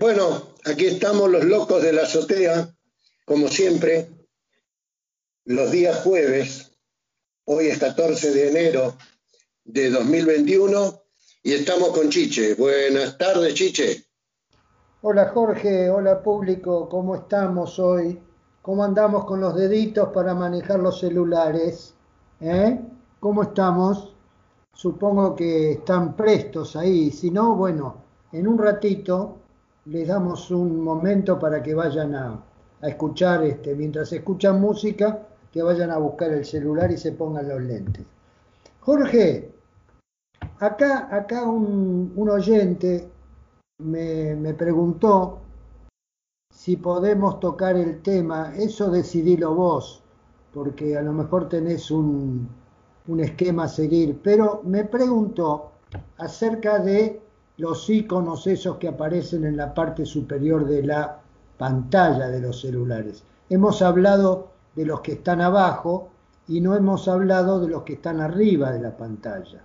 Bueno, aquí estamos los locos de la azotea, como siempre, los días jueves. Hoy es 14 de enero de 2021 y estamos con Chiche. Buenas tardes, Chiche. Hola Jorge, hola público, ¿cómo estamos hoy? ¿Cómo andamos con los deditos para manejar los celulares? ¿Eh? ¿Cómo estamos? Supongo que están prestos ahí. Si no, bueno, en un ratito les damos un momento para que vayan a, escuchar, este, mientras escuchan música, que vayan a buscar el celular y se pongan los lentes. Jorge, acá, acá un, oyente me, me, preguntó si podemos tocar el tema, eso decidilo vos, porque a lo mejor tenés un, un esquema a seguir, pero me preguntó acerca de los iconos esos que aparecen en la parte superior de la pantalla de los celulares. Hemos hablado de los que están abajo y no hemos hablado de los que están arriba de la pantalla.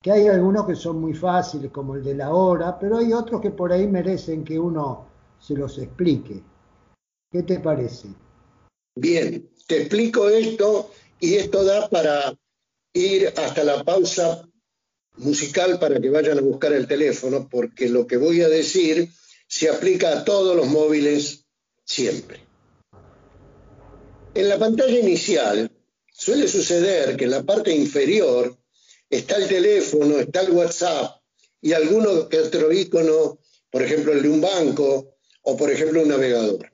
Que hay algunos que son muy fáciles, como el de la hora, pero hay otros que por ahí merecen que uno se los explique. ¿Qué te parece? Bien, te explico esto y esto da para ir hasta la pausa musical para que vayan a buscar el teléfono, porque lo que voy a decir se aplica a todos los móviles siempre. En la pantalla inicial suele suceder que en la parte inferior está el teléfono, está el WhatsApp y alguno que otro icono, por ejemplo el de un banco o por ejemplo un navegador.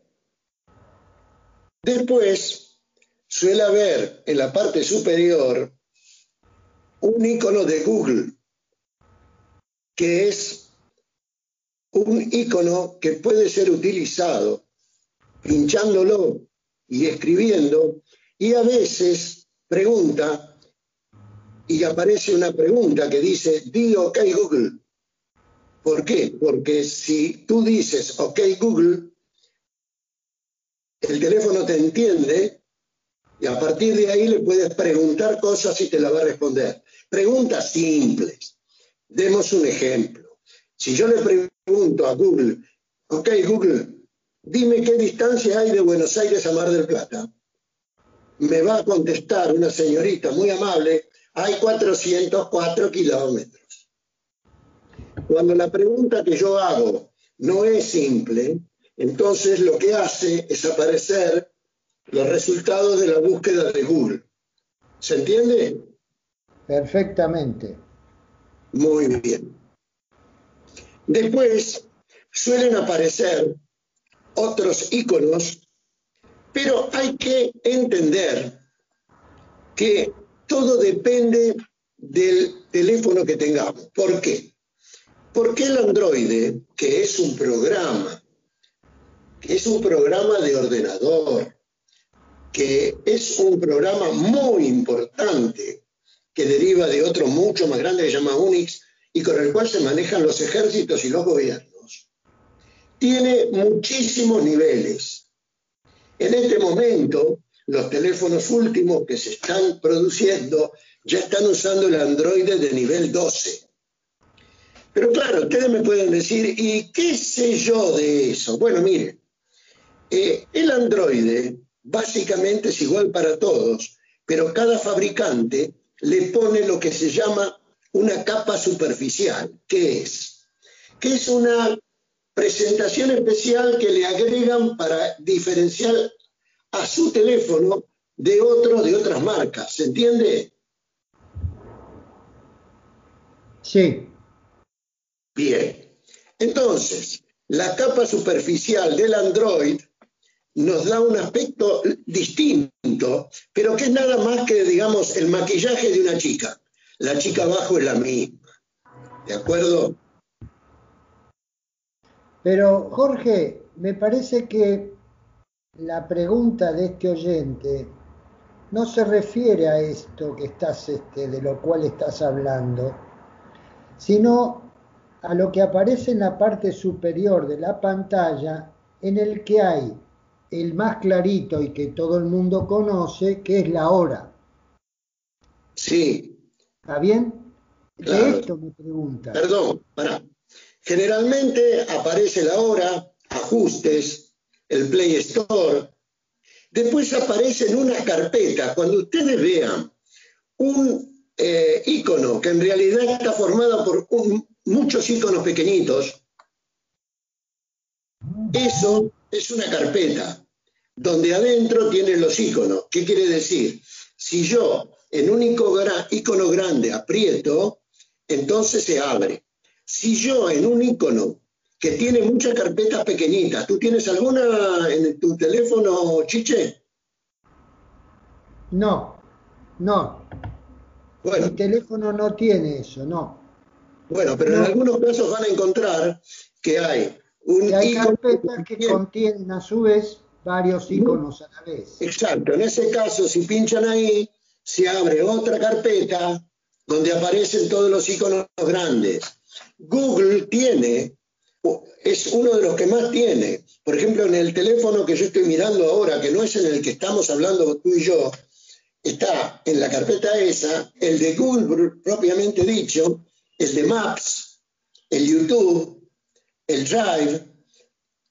Después suele haber en la parte superior un icono de Google, que es un icono que puede ser utilizado pinchándolo y escribiendo, y a veces pregunta, y aparece una pregunta que dice, di OK Google. ¿Por qué? Porque si tú dices OK Google, el teléfono te entiende y a partir de ahí le puedes preguntar cosas y te la va a responder. Preguntas simples. Demos un ejemplo. Si yo le pregunto a Google, ok Google, dime qué distancia hay de Buenos Aires a Mar del Plata, me va a contestar una señorita muy amable, hay 404 kilómetros. Cuando la pregunta que yo hago no es simple, entonces lo que hace es aparecer los resultados de la búsqueda de Google. ¿Se entiende? Perfectamente. Muy bien. Después suelen aparecer otros iconos, pero hay que entender que todo depende del teléfono que tengamos. ¿Por qué? Porque el Android, que es un programa, que es un programa de ordenador, que es un programa muy importante que deriva de otro mucho más grande que se llama Unix y con el cual se manejan los ejércitos y los gobiernos. Tiene muchísimos niveles. En este momento, los teléfonos últimos que se están produciendo ya están usando el Android de nivel 12. Pero claro, ustedes me pueden decir, ¿y qué sé yo de eso? Bueno, mire, eh, el Android básicamente es igual para todos, pero cada fabricante le pone lo que se llama una capa superficial. ¿Qué es? Que es una presentación especial que le agregan para diferenciar a su teléfono de otros de otras marcas. ¿Se entiende? Sí. Bien. Entonces, la capa superficial del Android nos da un aspecto distinto, pero que es nada más que, digamos, el maquillaje de una chica. La chica abajo es la misma. ¿De acuerdo? Pero, Jorge, me parece que la pregunta de este oyente no se refiere a esto que estás, este, de lo cual estás hablando, sino a lo que aparece en la parte superior de la pantalla en el que hay el más clarito y que todo el mundo conoce, que es la hora. Sí. ¿Está bien? De esto me pregunta. Perdón, para. Generalmente aparece la hora, ajustes, el Play Store. Después aparece en una carpeta. Cuando ustedes vean un eh, icono que en realidad está formado por muchos iconos pequeñitos, eso es una carpeta donde adentro tiene los iconos. ¿Qué quiere decir? Si yo en un icono grande aprieto, entonces se abre. Si yo en un icono que tiene muchas carpetas pequeñitas, ¿tú tienes alguna en tu teléfono, Chiche? No, no. Bueno. Mi teléfono no tiene eso, no. Bueno, pero en algunos casos van a encontrar que hay un hay carpetas que contienen a su vez varios iconos a la vez. Exacto, en ese caso, si pinchan ahí, se abre otra carpeta donde aparecen todos los iconos grandes. Google tiene, es uno de los que más tiene. Por ejemplo, en el teléfono que yo estoy mirando ahora, que no es en el que estamos hablando tú y yo, está en la carpeta esa, el de Google propiamente dicho, el de Maps, el YouTube, el Drive,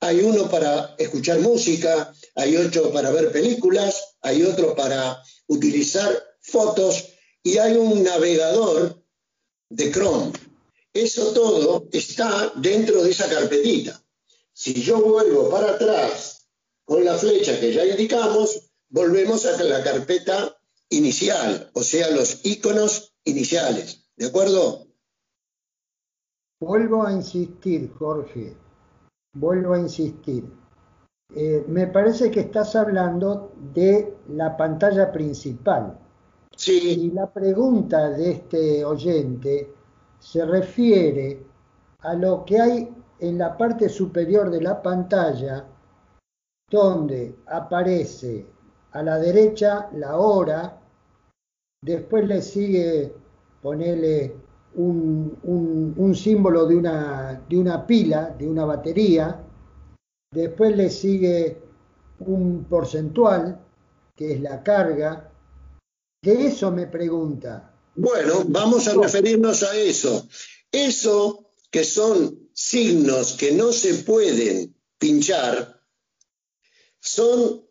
hay uno para escuchar música, hay otro para ver películas, hay otro para utilizar fotos y hay un navegador de Chrome. Eso todo está dentro de esa carpetita. Si yo vuelvo para atrás con la flecha que ya indicamos, volvemos a la carpeta inicial, o sea, los iconos iniciales. ¿De acuerdo? Vuelvo a insistir, Jorge vuelvo a insistir. Eh, me parece que estás hablando de la pantalla principal. Sí. Y la pregunta de este oyente se refiere a lo que hay en la parte superior de la pantalla, donde aparece a la derecha la hora, después le sigue ponerle un, símbolo de una, de una pila, de una batería, después le sigue un porcentual, que es la carga. De eso me pregunta. Bueno, vamos a referirnos a eso. Eso que son signos que no se pueden pinchar, son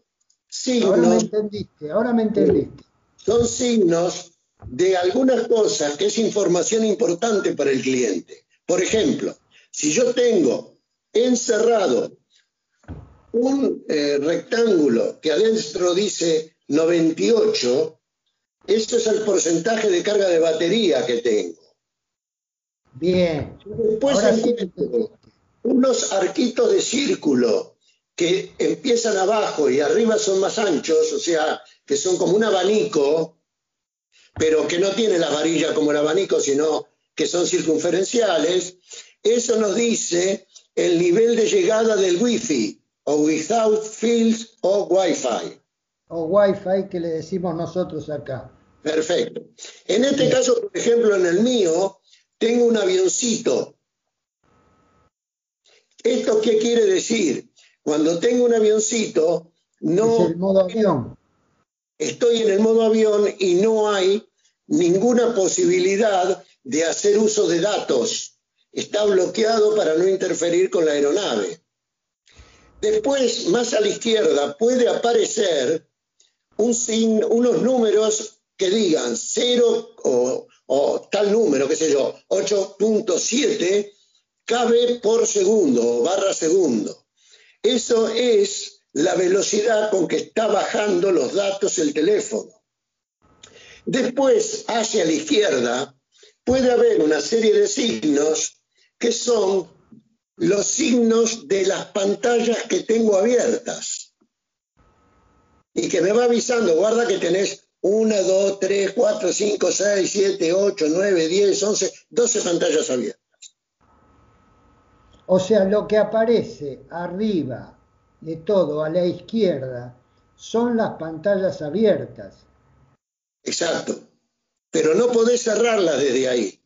signos... Ahora me entendiste, ahora me entendiste. Son signos de algunas cosas que es información importante para el cliente. Por ejemplo, si yo tengo encerrado un eh, rectángulo que adentro dice 98, eso es el porcentaje de carga de batería que tengo. Bien. Después unos arquitos de círculo que empiezan abajo y arriba son más anchos, o sea, que son como un abanico, pero que no tiene la varilla como el abanico, sino que son circunferenciales, eso nos dice el nivel de llegada del Wi-Fi, o without fields o Wi-Fi. O Wi-Fi que le decimos nosotros acá. Perfecto. En este caso, por ejemplo, en el mío, tengo un avioncito. ¿Esto qué quiere decir? Cuando tengo un avioncito, no... Es el modo avión estoy en el modo avión y no hay ninguna posibilidad de hacer uso de datos. Está bloqueado para no interferir con la aeronave. Después, más a la izquierda, puede aparecer un unos números que digan 0 o, o tal número, qué sé yo, 8.7 cabe por segundo o barra segundo. Eso es la velocidad con que está bajando los datos el teléfono. Después, hacia la izquierda, puede haber una serie de signos que son los signos de las pantallas que tengo abiertas y que me va avisando, guarda que tenés 1, 2, 3, 4, 5, 6, 7, 8, 9, 10, 11, 12 pantallas abiertas. O sea, lo que aparece arriba de todo a la izquierda son las pantallas abiertas. Exacto. Pero no podés cerrarlas desde ahí.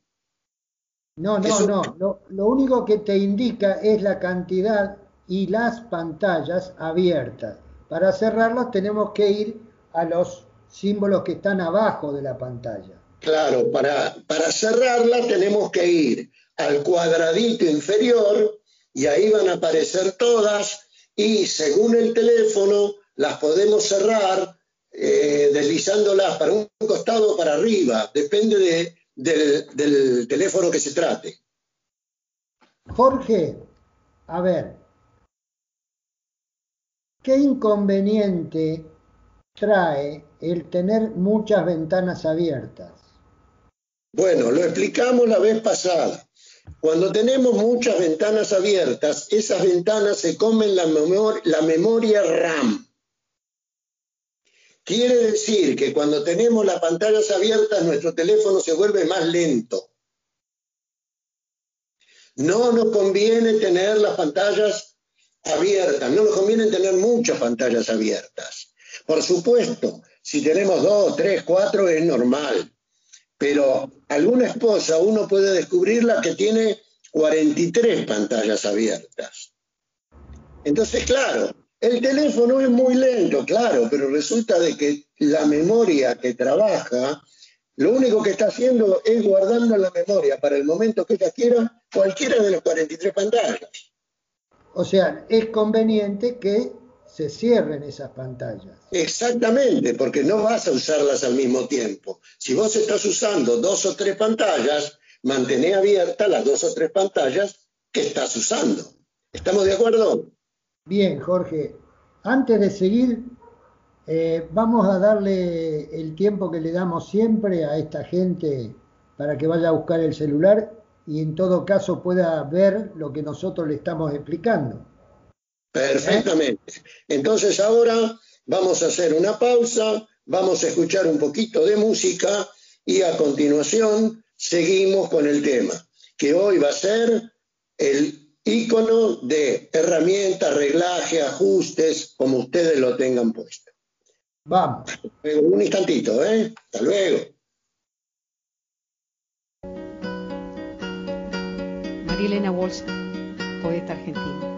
No, no, no. Lo, lo, único que te indica es la cantidad y las pantallas abiertas. Para cerrarlas tenemos que ir a los símbolos que están abajo de la pantalla. Claro, para, para cerrarla tenemos que ir al cuadradito inferior y ahí van a aparecer todas y según el teléfono las podemos cerrar eh, deslizándolas para un costado o para arriba, depende del teléfono que se trate. Jorge, a ver, ¿qué inconveniente trae el tener muchas ventanas abiertas? Bueno, lo explicamos la vez pasada. Cuando tenemos muchas ventanas abiertas, esas ventanas se comen la, memoria RAM. Quiere decir que cuando tenemos las pantallas abiertas, nuestro teléfono se vuelve más lento. No nos conviene tener las pantallas abiertas, no nos conviene tener muchas pantallas abiertas. Por supuesto, si tenemos dos, tres, cuatro es normal, pero alguna esposa uno puede descubrirla que tiene 43 pantallas abiertas. Entonces, claro, el teléfono es muy lento, claro, pero resulta de que la memoria que trabaja, lo único que está haciendo es guardando la memoria para el momento que ella quiera cualquiera de las 43 pantallas. O sea, es conveniente que se cierren esas pantallas. Exactamente, porque no vas a usarlas al mismo tiempo. Si vos estás usando dos o tres pantallas, mantén abiertas las dos o tres pantallas que estás usando. ¿Estamos de acuerdo? Bien, Jorge. Antes de seguir, eh, vamos a darle el tiempo que le damos siempre a esta gente para que vaya a buscar el celular y en todo caso pueda ver lo que nosotros le estamos explicando. Perfectamente. Entonces ahora vamos a hacer una pausa, vamos a escuchar un poquito de música y a continuación seguimos con el tema, que hoy va a ser el icono de herramientas, reglaje, ajustes, como ustedes lo tengan puesto. Vamos. Un instantito, ¿eh? Hasta luego. Marilena Walsh, poeta argentina.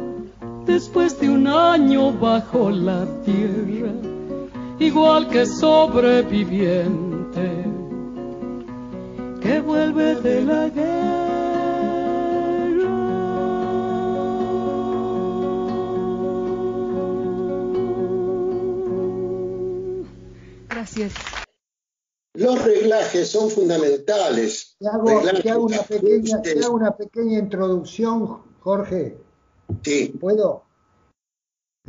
después de un año bajo la tierra, igual que sobreviviente que vuelve de la guerra. Gracias. Los reglajes son fundamentales. Te hago, una, pequeña, te hago una pequeña introducción, Jorge. Sí. ¿Puedo?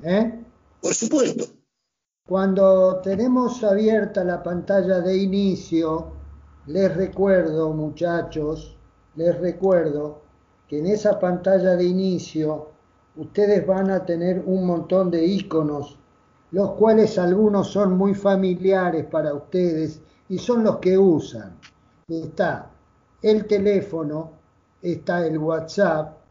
¿Eh? Por supuesto. Cuando tenemos abierta la pantalla de inicio, les recuerdo, muchachos, les recuerdo que en esa pantalla de inicio ustedes van a tener un montón de iconos, los cuales algunos son muy familiares para ustedes y son los que usan. Está el teléfono, está el WhatsApp,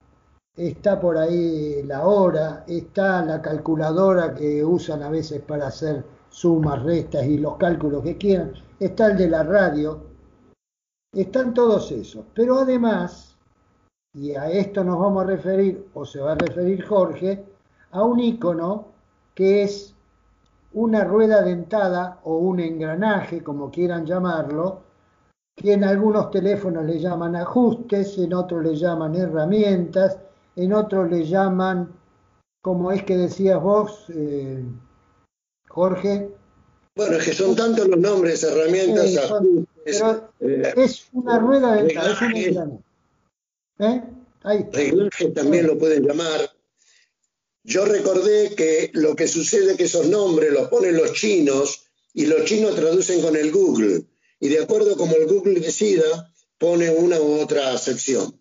está por ahí la hora, está la calculadora que usan a veces para hacer sumas, restas y los cálculos que quieran, está el de la radio, están todos esos. Pero además, y a esto nos vamos a referir, o se va a referir Jorge, a un icono que es una rueda dentada o un engranaje, como quieran llamarlo, que en algunos teléfonos le llaman ajustes, en otros le llaman herramientas, en otros le llaman, como es que decías vos, eh, Jorge. Bueno, es que son tantos los nombres, herramientas, ajustes. Eh, es una rueda dentada, es un engranaje. ¿Eh? Reglaje también lo pueden llamar. Yo recordé que lo que sucede es que esos nombres los ponen los chinos y los chinos traducen con el Google y de acuerdo como el Google decida, pone una u otra sección.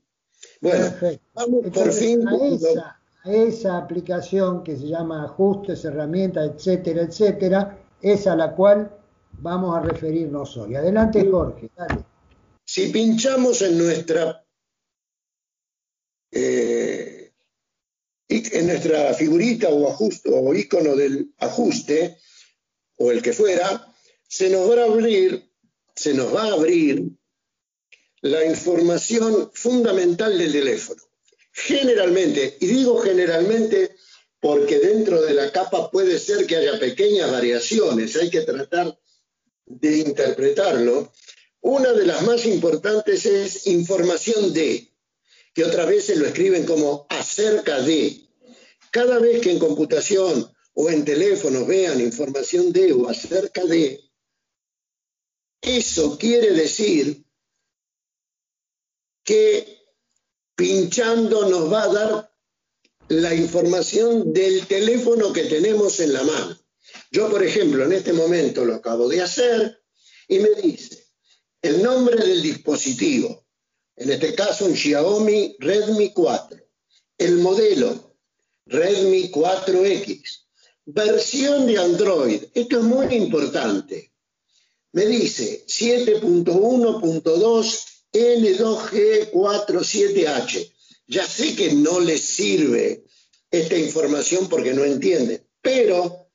Bueno, vamos por fin. A esa, a esa, aplicación que se llama ajustes, herramientas, etcétera, etcétera, es a la cual vamos a referirnos hoy. Adelante, Jorge, dale. Si pinchamos en nuestra eh, en nuestra figurita o ajuste o icono del ajuste o el que fuera, se nos va a abrir se nos va a abrir la información fundamental del teléfono. Generalmente, y digo generalmente porque dentro de la capa puede ser que haya pequeñas variaciones, hay que tratar de interpretarlo. Una de las más importantes es información de, que otras veces lo escriben como acerca de. Cada vez que en computación o en teléfonos vean información de o acerca de, eso quiere decir que pinchando nos va a dar la información del teléfono que tenemos en la mano. Yo, por ejemplo, en este momento lo acabo de hacer y me dice el nombre del dispositivo, en este caso un Xiaomi Redmi 4, el modelo Redmi 4X, versión de Android, esto es muy importante, me dice 7.1.2 N2G47H. Ya sé que no les sirve esta información porque no entienden, pero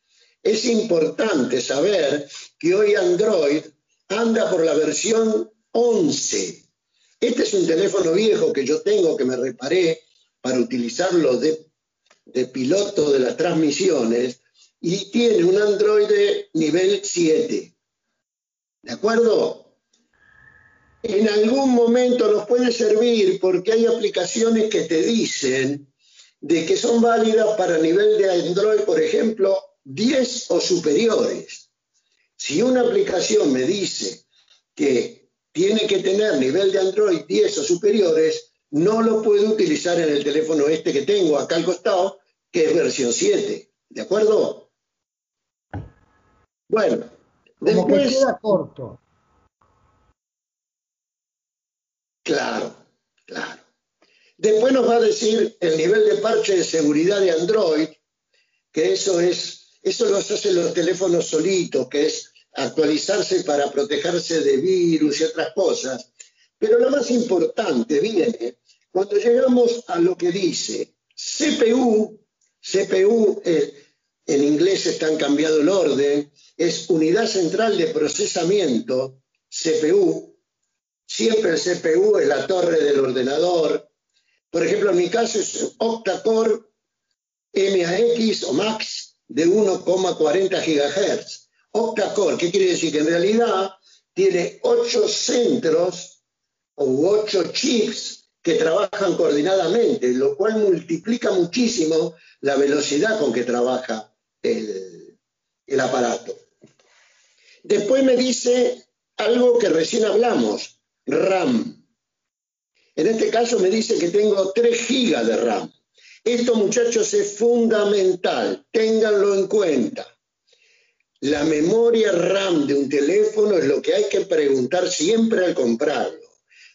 es importante saber que hoy Android anda por la versión 11. Este es un teléfono viejo que yo tengo que me reparé para utilizarlo de, de piloto de las transmisiones y tiene un Android de nivel 7. ¿De acuerdo? En algún momento nos puede servir porque hay aplicaciones que te dicen de que son válidas para nivel de Android, por ejemplo, 10 o superiores. Si una aplicación me dice que tiene que tener nivel de Android 10 o superiores, no lo puedo utilizar en el teléfono este que tengo acá al costado, que es versión 7. ¿De acuerdo? Bueno, como que queda corto. Claro, claro. Después nos va a decir el nivel de parche de seguridad de Android, que eso es, eso lo hacen los teléfonos solitos, que es actualizarse para protegerse de virus y otras cosas. Pero lo más importante viene cuando llegamos a lo que dice CPU, CPU eh, en inglés están cambiado el orden, es unidad central de procesamiento, CPU. Siempre el CPU es la torre del ordenador. Por ejemplo, en mi caso es octa-core MAX o MAX de 1,40 GHz. Octa-core, ¿qué quiere decir? Que en realidad tiene ocho centros o ocho chips que trabajan coordinadamente, lo cual multiplica muchísimo la velocidad con que trabaja el, el aparato. Después me dice algo que recién hablamos, RAM. En este caso me dice que tengo 3 gigas de RAM. Esto, muchachos, es fundamental. Ténganlo en cuenta. La memoria RAM de un teléfono es lo que hay que preguntar siempre al comprarlo.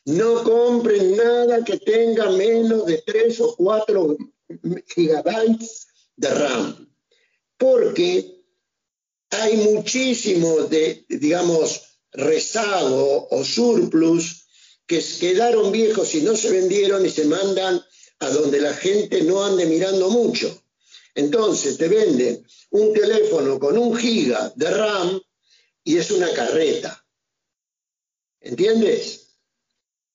no compren nada que tenga menos de 3 o 4 gigabytes de RAM, porque hay muchísimo de, digamos, rezago o surplus que quedaron viejos y no se vendieron y se mandan a donde la gente no ande mirando mucho. Entonces te venden un teléfono con un giga de RAM y es una carreta. ¿Entiendes?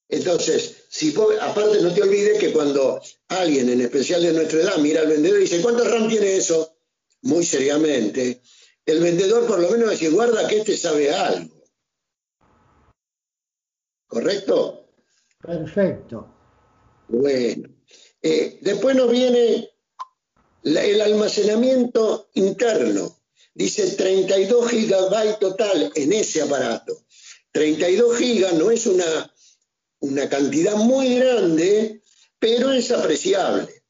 Entonces, si aparte no te olvides que cuando alguien, en especial de nuestra edad, mira al vendedor y dice, ¿cuánto RAM tiene eso? Muy seriamente, el vendedor por lo menos dice, guarda que este sabe algo. ¿Correcto? Perfecto. Bueno. Eh, después nos viene el almacenamiento interno. Dice 32 gigabytes total en ese aparato. 32 gigas no es una, una cantidad muy grande, pero es apreciable.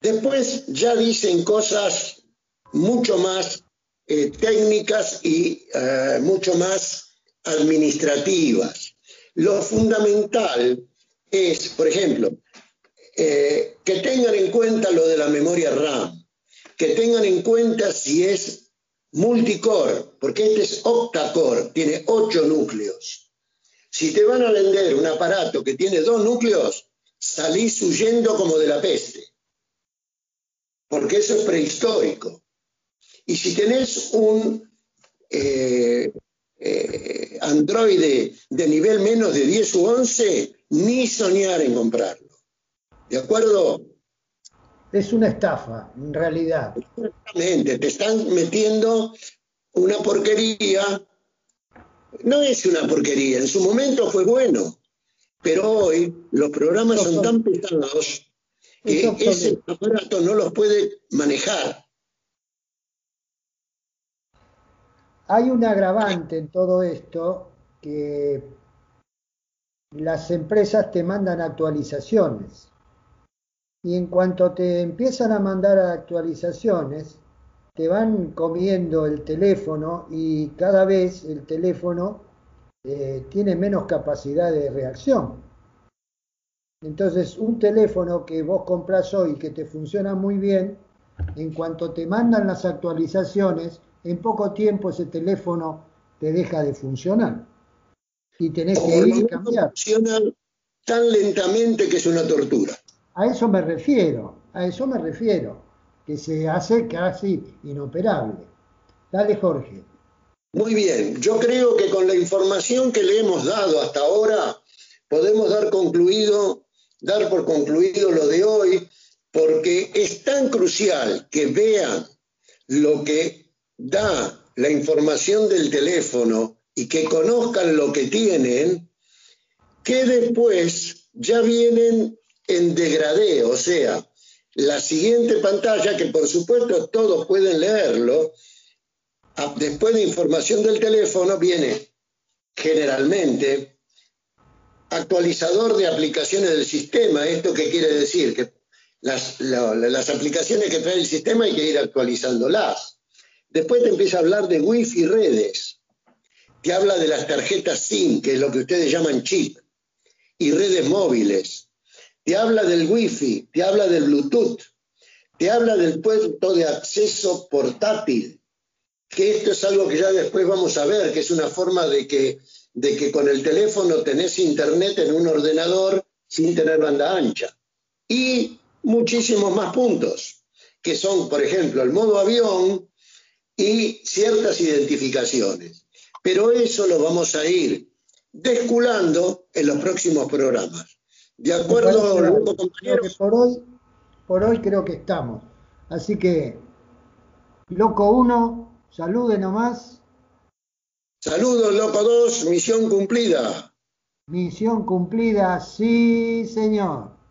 Después ya dicen cosas mucho más eh, técnicas y eh, mucho más administrativas. Lo fundamental es, por ejemplo, eh, que tengan en cuenta lo de la memoria RAM, que tengan en cuenta si es multicore, porque este es octacore, tiene ocho núcleos. Si te van a vender un aparato que tiene dos núcleos, salís huyendo como de la peste, porque eso es prehistórico. Y si tenés un eh, eh, Android de nivel menos de 10 u 11, ni soñar en comprarlo. ¿De acuerdo? Es una estafa, en realidad. Exactamente, te están metiendo una porquería. No es una porquería, en su momento fue bueno, pero hoy los programas son tan pesados que ese aparato no los puede manejar. Hay un agravante en todo esto que las empresas te mandan actualizaciones y en cuanto te empiezan a mandar actualizaciones, te van comiendo el teléfono y cada vez el teléfono eh, tiene menos capacidad de reacción. Entonces, un teléfono que vos compras hoy que te funciona muy bien, en cuanto te mandan las actualizaciones, en poco tiempo ese teléfono te deja de funcionar. Y tenés que ir y cambiar. Funciona tan lentamente que es una tortura. A eso me refiero, a eso me refiero, que se hace casi inoperable. Dale, Jorge. Muy bien, yo creo que con la información que le hemos dado hasta ahora, podemos dar concluido, dar por concluido lo de hoy, porque es tan crucial que vean lo que da la información del teléfono y que conozcan lo que tienen, que después ya vienen en degradé, o sea, la siguiente pantalla, que por supuesto todos pueden leerlo, después de información del teléfono viene generalmente actualizador de aplicaciones del sistema. ¿Esto qué quiere decir? Que las, las aplicaciones que trae el sistema hay que ir actualizándolas. Después te empieza a hablar de Wi-Fi redes. Te habla de las tarjetas SIM, que es lo que ustedes llaman chip, y redes móviles te habla del Wi-Fi, te habla del Bluetooth, te habla del puerto de acceso portátil, que esto es algo que ya después vamos a ver, que es una forma de que, de que con el teléfono tenés internet en un ordenador sin tener banda ancha. Y muchísimos más puntos, que son, por ejemplo, el modo avión y ciertas identificaciones. Pero eso lo vamos a ir desculando en los próximos programas. De acuerdo, compañero. por hoy, por hoy creo que estamos. Así que, Loco 1, salude nomás. Saludos, Loco 2, misión cumplida. Misión cumplida, sí, señor.